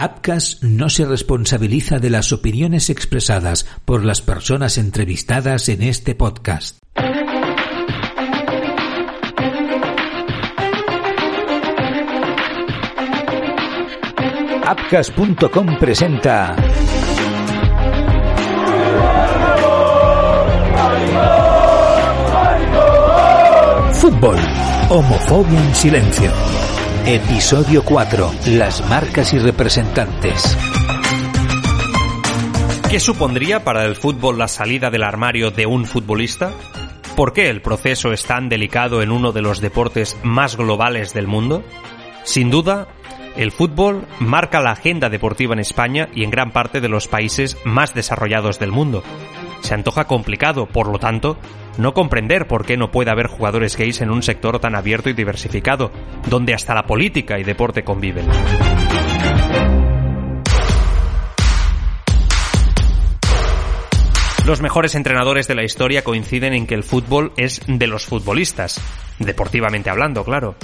Apcas no se responsabiliza de las opiniones expresadas por las personas entrevistadas en este podcast. Apcas.com presenta Fútbol. Homofobia en silencio. Episodio 4. Las marcas y representantes. ¿Qué supondría para el fútbol la salida del armario de un futbolista? ¿Por qué el proceso es tan delicado en uno de los deportes más globales del mundo? Sin duda, el fútbol marca la agenda deportiva en España y en gran parte de los países más desarrollados del mundo. Se antoja complicado, por lo tanto, no comprender por qué no puede haber jugadores gays en un sector tan abierto y diversificado, donde hasta la política y deporte conviven. Los mejores entrenadores de la historia coinciden en que el fútbol es de los futbolistas, deportivamente hablando, claro.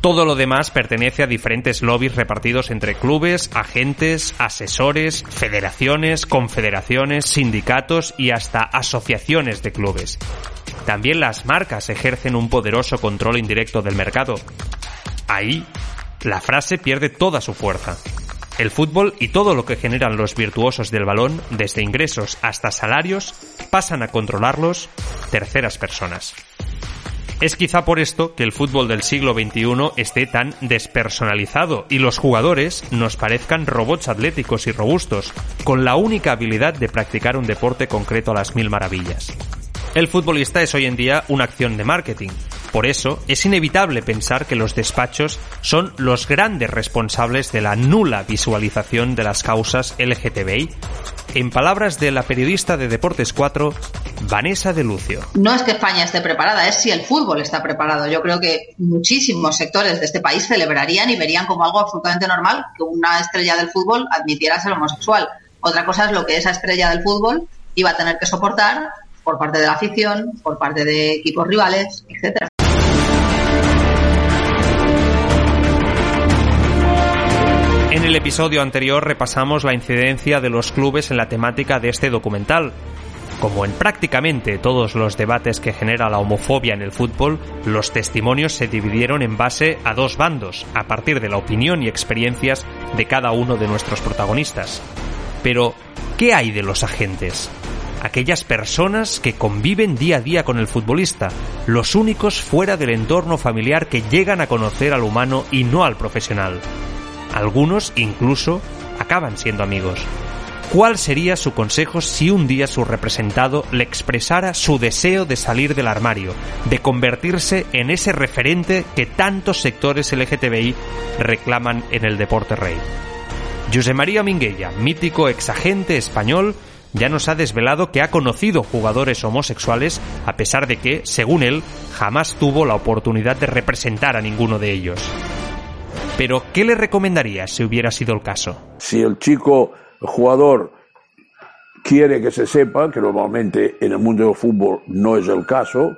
Todo lo demás pertenece a diferentes lobbies repartidos entre clubes, agentes, asesores, federaciones, confederaciones, sindicatos y hasta asociaciones de clubes. También las marcas ejercen un poderoso control indirecto del mercado. Ahí, la frase pierde toda su fuerza. El fútbol y todo lo que generan los virtuosos del balón, desde ingresos hasta salarios, pasan a controlarlos terceras personas. Es quizá por esto que el fútbol del siglo XXI esté tan despersonalizado y los jugadores nos parezcan robots atléticos y robustos, con la única habilidad de practicar un deporte concreto a las mil maravillas. El futbolista es hoy en día una acción de marketing. Por eso, es inevitable pensar que los despachos son los grandes responsables de la nula visualización de las causas LGTBI. En palabras de la periodista de Deportes 4, Vanessa de Lucio. No es que España esté preparada, es si el fútbol está preparado. Yo creo que muchísimos sectores de este país celebrarían y verían como algo absolutamente normal que una estrella del fútbol admitiera ser homosexual. Otra cosa es lo que esa estrella del fútbol iba a tener que soportar por parte de la afición, por parte de equipos rivales, etcétera. En el episodio anterior repasamos la incidencia de los clubes en la temática de este documental. Como en prácticamente todos los debates que genera la homofobia en el fútbol, los testimonios se dividieron en base a dos bandos, a partir de la opinión y experiencias de cada uno de nuestros protagonistas. Pero, ¿qué hay de los agentes? aquellas personas que conviven día a día con el futbolista, los únicos fuera del entorno familiar que llegan a conocer al humano y no al profesional. Algunos incluso acaban siendo amigos. ¿Cuál sería su consejo si un día su representado le expresara su deseo de salir del armario, de convertirse en ese referente que tantos sectores LGTBI reclaman en el deporte rey? José María Minguella, mítico exagente español, ya nos ha desvelado que ha conocido jugadores homosexuales a pesar de que, según él, jamás tuvo la oportunidad de representar a ninguno de ellos. Pero, ¿qué le recomendaría si hubiera sido el caso? Si el chico el jugador quiere que se sepa, que normalmente en el mundo del fútbol no es el caso,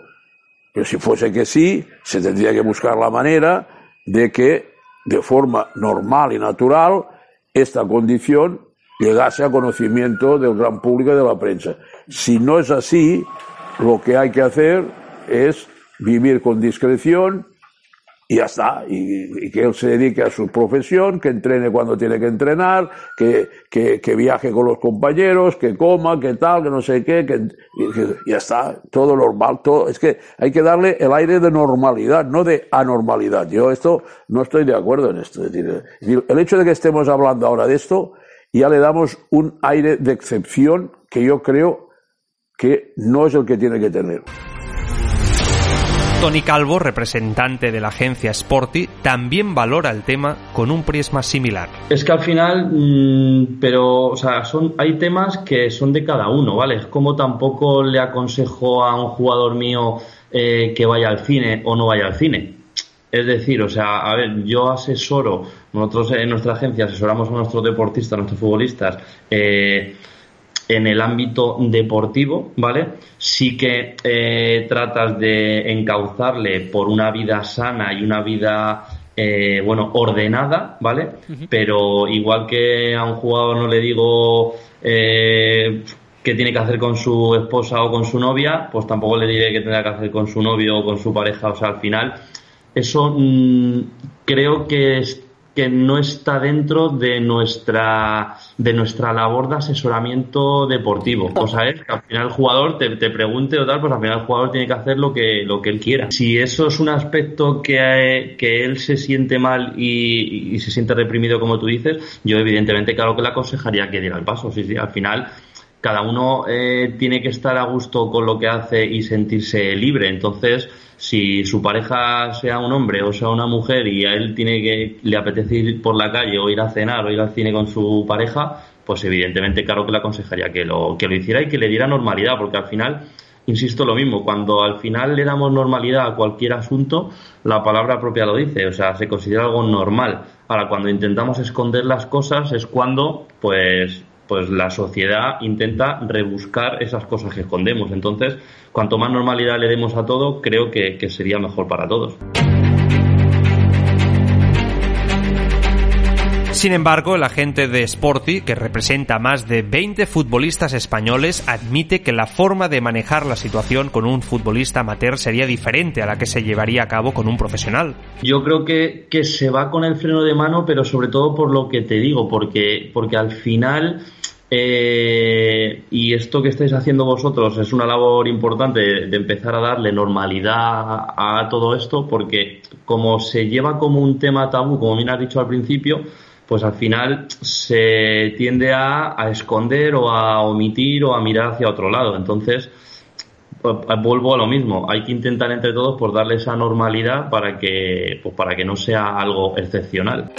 pero si fuese que sí, se tendría que buscar la manera de que de forma normal y natural esta condición llegase a conocimiento del gran público y de la prensa. Si no es así, lo que hay que hacer es vivir con discreción y ya está. Y, que él se dedique a su profesión, que entrene cuando tiene que entrenar, que, que, viaje con los compañeros, que coma, que tal, que no sé qué, que, ya está. Todo normal. Todo, es que hay que darle el aire de normalidad, no de anormalidad. Yo esto no estoy de acuerdo en esto. Es decir, el hecho de que estemos hablando ahora de esto ya le damos un aire de excepción que yo creo que no es el que tiene que tener. Tony Calvo, representante de la agencia Sporty, también valora el tema con un prisma similar. Es que al final, mm, pero, o sea, son, hay temas que son de cada uno, ¿vale? Es como tampoco le aconsejo a un jugador mío eh, que vaya al cine o no vaya al cine. Es decir, o sea, a ver, yo asesoro, nosotros en nuestra agencia asesoramos a nuestros deportistas, a nuestros futbolistas, eh, en el ámbito deportivo, ¿vale? Sí que eh, tratas de encauzarle por una vida sana y una vida eh, bueno, ordenada, ¿vale? Pero igual que a un jugador no le digo eh, qué tiene que hacer con su esposa o con su novia, pues tampoco le diré qué tendrá que hacer con su novio o con su pareja. O sea, al final, eso mm, creo que es que no está dentro de nuestra de nuestra labor de asesoramiento deportivo. O sea, es que al final el jugador te, te, pregunte o tal, pues al final el jugador tiene que hacer lo que, lo que él quiera. Si eso es un aspecto que, que él se siente mal y, se siente reprimido, como tú dices, yo evidentemente claro que le aconsejaría que diera el paso. Sí, al final cada uno eh, tiene que estar a gusto con lo que hace y sentirse libre. Entonces, si su pareja sea un hombre o sea una mujer y a él tiene que le apetece ir por la calle o ir a cenar o ir al cine con su pareja, pues evidentemente claro que le aconsejaría que lo que lo hiciera y que le diera normalidad, porque al final insisto lo mismo, cuando al final le damos normalidad a cualquier asunto, la palabra propia lo dice, o sea, se considera algo normal. Ahora, cuando intentamos esconder las cosas es cuando, pues, pues la sociedad intenta rebuscar esas cosas que escondemos. Entonces, cuanto más normalidad le demos a todo, creo que, que sería mejor para todos. Sin embargo, el agente de Sporty, que representa a más de 20 futbolistas españoles, admite que la forma de manejar la situación con un futbolista amateur sería diferente a la que se llevaría a cabo con un profesional. Yo creo que, que se va con el freno de mano, pero sobre todo por lo que te digo, porque, porque al final eh, y esto que estáis haciendo vosotros es una labor importante de, empezar a darle normalidad a, todo esto, porque como se lleva como un tema tabú, como bien has dicho al principio, pues al final se tiende a, esconder o a omitir o a mirar hacia otro lado. Entonces, pues, vuelvo a lo mismo. Hay que intentar entre todos por darle esa normalidad para que, pues para que no sea algo excepcional.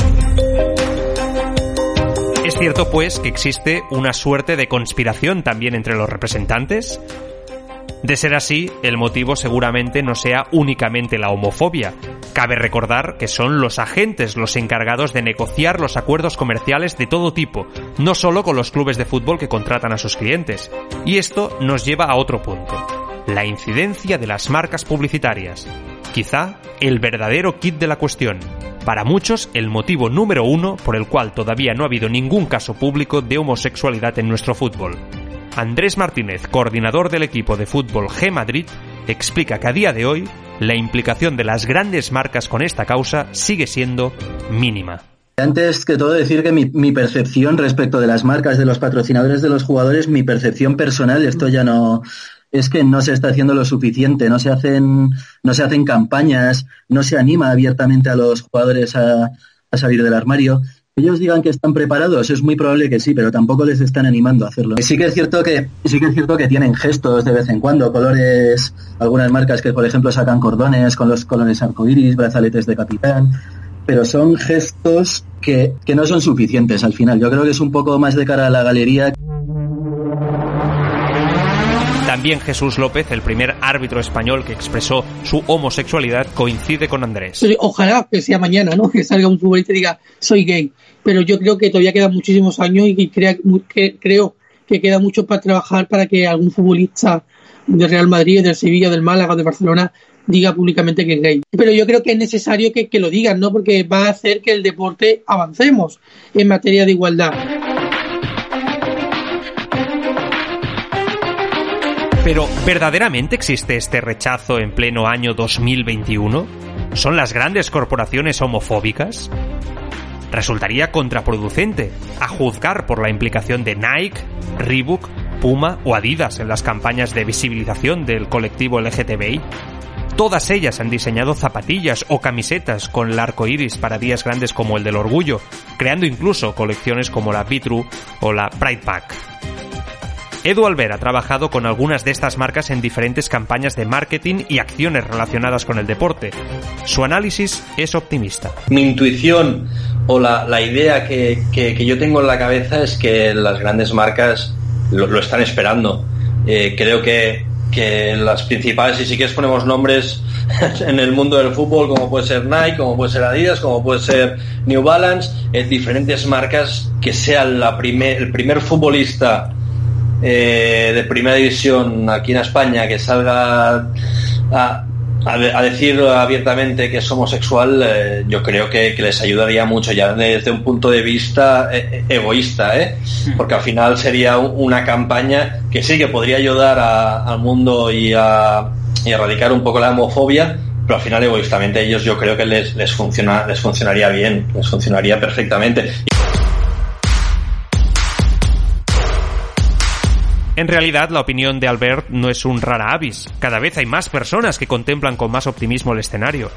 Es cierto, pues, que existe una suerte de conspiración también entre los representantes. De ser así, el motivo seguramente no sea únicamente la homofobia. Cabe recordar que son los agentes los encargados de negociar los acuerdos comerciales de todo tipo, no solo con los clubes de fútbol que contratan a sus clientes. Y esto nos lleva a otro punto, la incidencia de las marcas publicitarias. Quizá el verdadero kit de la cuestión. Para muchos, el motivo número uno por el cual todavía no ha habido ningún caso público de homosexualidad en nuestro fútbol. Andrés Martínez, coordinador del equipo de fútbol G Madrid, explica que a día de hoy la implicación de las grandes marcas con esta causa sigue siendo mínima. Antes que todo decir que mi, percepción respecto de las marcas, de los patrocinadores de los jugadores, mi percepción personal, esto ya no, es que no se está haciendo lo suficiente, no se hacen, no se hacen campañas, no se anima abiertamente a los jugadores a, a salir del armario. Ellos digan que están preparados, es muy probable que sí, pero tampoco les están animando a hacerlo. Sí que es cierto que, sí que es cierto que tienen gestos de vez en cuando, colores, algunas marcas que por ejemplo sacan cordones con los colores arcoíris, brazaletes de capitán, pero son gestos que, que no son suficientes al final. Yo creo que es un poco más de cara a la galería. También Jesús López, el primer árbitro español que expresó su homosexualidad, coincide con Andrés. Ojalá que sea mañana, ¿no? Que salga un futbolista y diga, soy gay. Pero yo creo que todavía quedan muchísimos años y crea, que, creo que queda mucho para trabajar para que algún futbolista del Real Madrid, del Sevilla, del Málaga, de Barcelona diga públicamente que es gay. Pero yo creo que es necesario que, que lo digan, ¿no? Porque va a hacer que el deporte avancemos en materia de igualdad. Pero, ¿verdaderamente existe este rechazo en pleno año 2021? ¿Son las grandes corporaciones homofóbicas? Resultaría contraproducente, a juzgar por la implicación de Nike, Reebok, Puma o Adidas en las campañas de visibilización del colectivo LGTBI. Todas ellas han diseñado zapatillas o camisetas con el arco iris para días grandes como el del orgullo, creando incluso colecciones como la Vitru o la Pride Pack. Edu Albert ha trabajado con algunas de estas marcas en diferentes campañas de marketing y acciones relacionadas con el deporte. Su análisis es optimista. Mi intuición o la, la idea que, que, yo tengo en la cabeza es que las grandes marcas lo, lo están esperando. Eh, creo que, que las principales, y si quieres ponemos nombres en el mundo del fútbol, como puede ser Nike, como puede ser Adidas, como puede ser New Balance, eh, diferentes marcas que sean la primer, el primer futbolista eh, de primera división aquí en España que salga a, a, decir abiertamente que es homosexual, eh, yo creo que, les ayudaría mucho ya desde un punto de vista eh, egoísta, ¿eh? porque al final sería una campaña que sí que podría ayudar al mundo y a, erradicar un poco la homofobia, pero al final egoístamente ellos yo creo que les, les, funciona, les funcionaría bien, les funcionaría perfectamente. En realidad, la opinión de Albert no es un rara avis. Cada vez hay más personas que contemplan con más optimismo el escenario.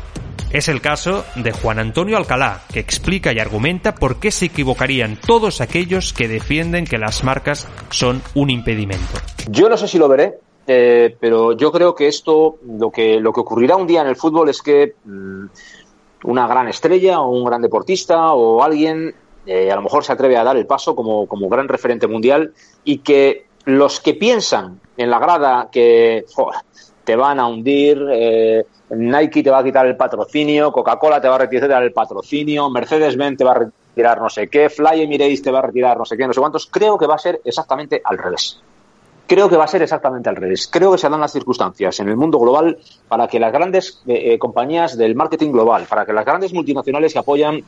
Es el caso de Juan Antonio Alcalá, que explica y argumenta por qué se equivocarían todos aquellos que defienden que las marcas son un impedimento. Yo no sé si lo veré, eh, pero yo creo que esto, lo que, lo que ocurrirá un día en el fútbol es que mm, una gran estrella o un gran deportista o alguien eh, a lo mejor se atreve a dar el paso como, como gran referente mundial y que los que piensan en la grada que te van a hundir, eh, Nike te va a quitar el patrocinio, Coca-Cola te va a retirar el patrocinio, Mercedes-Benz te va a retirar no sé qué, Fly Emirates te va a retirar no sé qué, no sé cuántos, creo que va a ser exactamente al revés. Creo que va a ser exactamente al revés. Creo que se dan las circunstancias en el mundo global para que las grandes eh, eh, compañías del marketing global, para que las grandes multinacionales que apoyan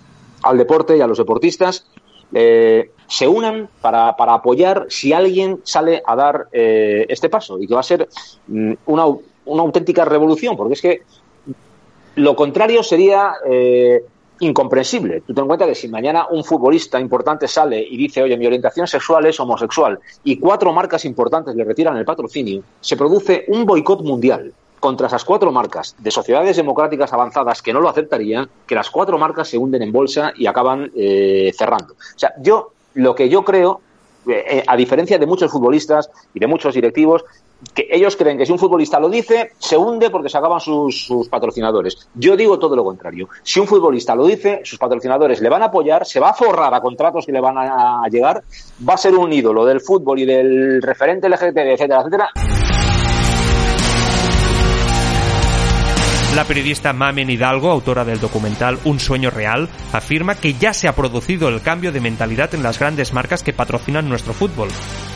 al deporte y a los deportistas eh, se unan para, para, apoyar si alguien sale a dar eh, este paso y que va a ser mm, una, una, auténtica revolución, porque es que lo contrario sería eh, incomprensible. Tú ten en cuenta que si mañana un futbolista importante sale y dice, oye, mi orientación sexual es homosexual, y cuatro marcas importantes le retiran el patrocinio, se produce un boicot mundial contra esas cuatro marcas de sociedades democráticas avanzadas que no lo aceptarían, que las cuatro marcas se hunden en bolsa y acaban eh, cerrando. O sea, yo lo que yo creo, eh, eh, a diferencia de muchos futbolistas y de muchos directivos, que ellos creen que si un futbolista lo dice, se hunde porque se acaban sus, sus, patrocinadores. Yo digo todo lo contrario. Si un futbolista lo dice, sus patrocinadores le van a apoyar, se va a forrar a contratos que le van a llegar, va a ser un ídolo del fútbol y del referente LGTB, etcétera, etcétera. La periodista Mamen Hidalgo, autora del documental Un sueño real, afirma que ya se ha producido el cambio de mentalidad en las grandes marcas que patrocinan nuestro fútbol.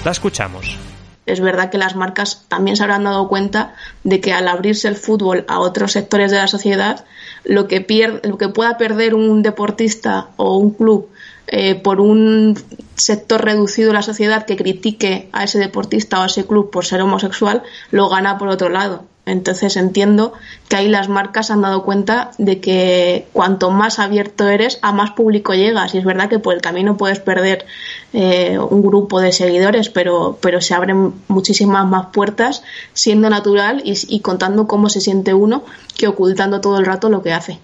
La escuchamos. Es verdad que las marcas también se habrán dado cuenta de que al abrirse el fútbol a otros sectores de la sociedad, lo que, pierde, lo que pueda perder un deportista o un club eh, por un sector reducido de la sociedad que critique a ese deportista o a ese club por ser homosexual, lo gana por otro lado. Entonces entiendo que ahí las marcas han dado cuenta de que cuanto más abierto eres, a más público llegas. Y es verdad que por el camino puedes perder eh, un grupo de seguidores, pero, pero se abren muchísimas más puertas siendo natural y, y contando cómo se siente uno que ocultando todo el rato lo que hace.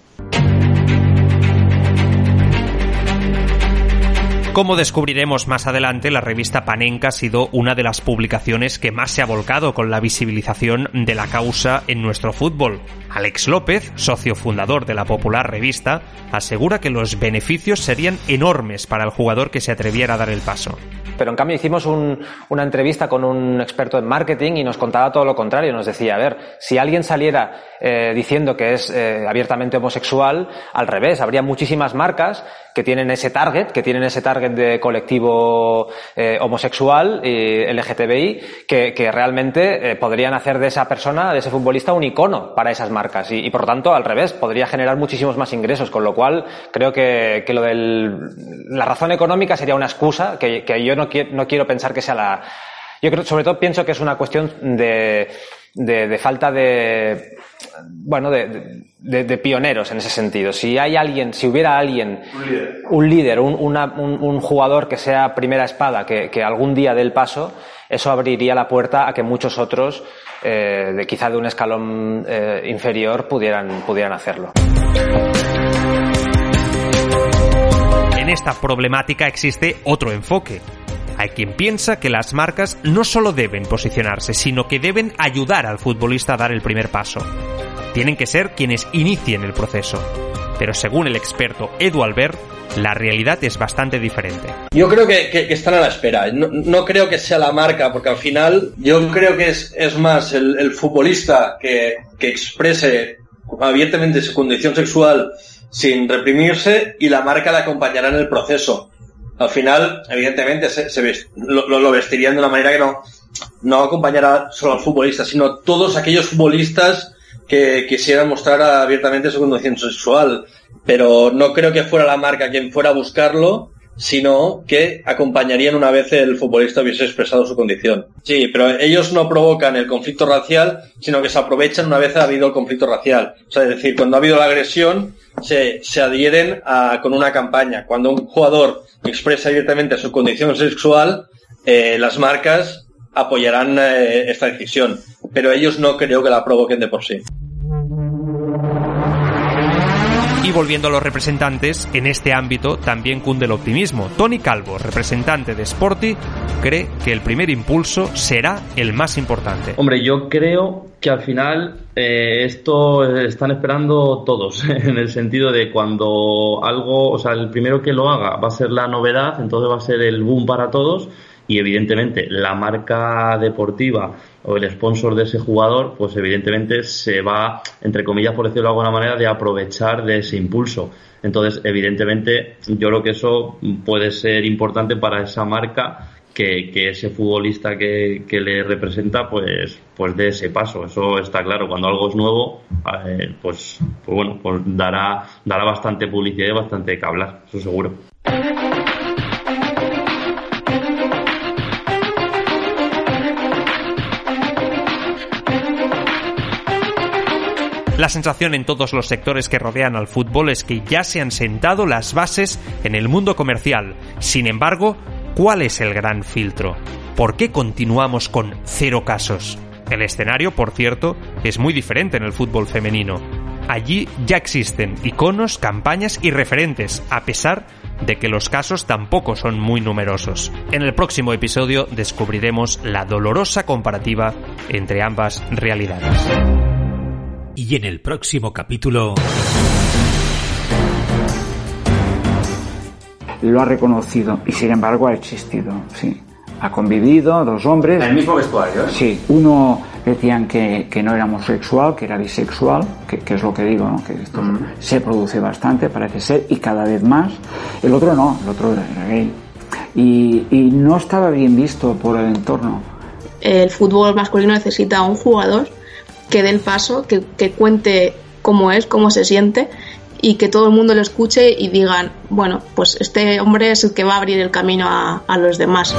Como descubriremos más adelante, la revista Panenka ha sido una de las publicaciones que más se ha volcado con la visibilización de la causa en nuestro fútbol. Alex López, socio fundador de la popular revista, asegura que los beneficios serían enormes para el jugador que se atreviera a dar el paso. Pero en cambio hicimos una entrevista con un experto en marketing y nos contaba todo lo contrario. Nos decía, a ver, si alguien saliera eh, diciendo que es eh, abiertamente homosexual, al revés, habría muchísimas marcas que tienen ese target, que tienen ese target de colectivo eh, homosexual y LGTBI, que, que realmente podrían hacer de esa persona, de ese futbolista, un icono para esas marcas. Y, por tanto, al revés, podría generar muchísimos más ingresos. Con lo cual, creo que, que lo de la razón económica sería una excusa que, que yo no no quiero, pensar que sea la... Yo creo, sobre todo pienso que es una cuestión de, de, falta de, bueno, de, de, pioneros en ese sentido. Si hay alguien, si hubiera alguien, un líder, un, un, jugador que sea primera espada, que, que, algún día dé el paso, eso abriría la puerta a que muchos otros, eh, de quizá de un escalón eh, inferior, pudieran, pudieran hacerlo. En esta problemática existe otro enfoque hay quien piensa que las marcas no solo deben posicionarse, sino que deben ayudar al futbolista a dar el primer paso. Tienen que ser quienes inicien el proceso. Pero según el experto Edu Albert, la realidad es bastante diferente. Yo creo que, están a la espera. No, creo que sea la marca, porque al final yo creo que es, más el, futbolista que, que exprese abiertamente su condición sexual sin reprimirse y la marca le acompañará en el proceso al final, evidentemente, se, lo, vestirían de una manera que no, no acompañará solo al futbolista, sino todos aquellos futbolistas que quisiera mostrar abiertamente su condición sexual, pero no creo que fuera la marca quien fuera a buscarlo, sino que acompañarían una vez el futbolista hubiese expresado su condición. Sí, pero ellos no provocan el conflicto racial, sino que se aprovechan una vez ha habido el conflicto racial. O sea, es decir, cuando ha habido la agresión, se, se adhieren con una campaña. Cuando un jugador expresa abiertamente su condición sexual, eh, las marcas apoyarán eh, esta decisión, pero ellos no creo que la provoquen de por sí. Y volviendo a los representantes, en este ámbito también cunde el optimismo. Tony Calvo, representante de Sporty, cree que el primer impulso será el más importante. Hombre, yo creo que al final eh, esto están esperando todos, en el sentido de cuando algo, o sea, el primero que lo haga va a ser la novedad, entonces va a ser el boom para todos y evidentemente la marca deportiva o el sponsor de ese jugador, pues evidentemente se va, entre comillas, por decirlo de alguna manera, de aprovechar de ese impulso. Entonces, evidentemente, yo creo que eso puede ser importante para esa marca que, ese futbolista que, le representa, pues, pues dé ese paso. Eso está claro. Cuando algo es nuevo, pues, pues bueno, pues dará, dará bastante publicidad y bastante que hablar, eso seguro. La sensación en todos los sectores que rodean al fútbol es que ya se han sentado las bases en el mundo comercial. Sin embargo, ¿cuál es el gran filtro? ¿Por qué continuamos con cero casos? El escenario, por cierto, es muy diferente en el fútbol femenino. Allí ya existen iconos, campañas y referentes, a pesar de que los casos tampoco son muy numerosos. En el próximo episodio descubriremos la dolorosa comparativa entre ambas realidades. Y en el próximo capítulo... Lo ha reconocido y sin embargo ha existido, sí. Ha convivido dos hombres. ¿En el mismo vestuario? ¿eh? Sí. Uno decían que, que, no era homosexual, que era bisexual, que, es lo que digo, ¿no? que esto se produce bastante, parece ser, y cada vez más. El otro no, el otro era gay. Y, y no estaba bien visto por el entorno. El fútbol masculino necesita un jugador que dé el paso, que, que cuente cómo es, cómo se siente y que todo el mundo lo escuche y digan, bueno, pues este hombre es el que va a abrir el camino a, a los demás.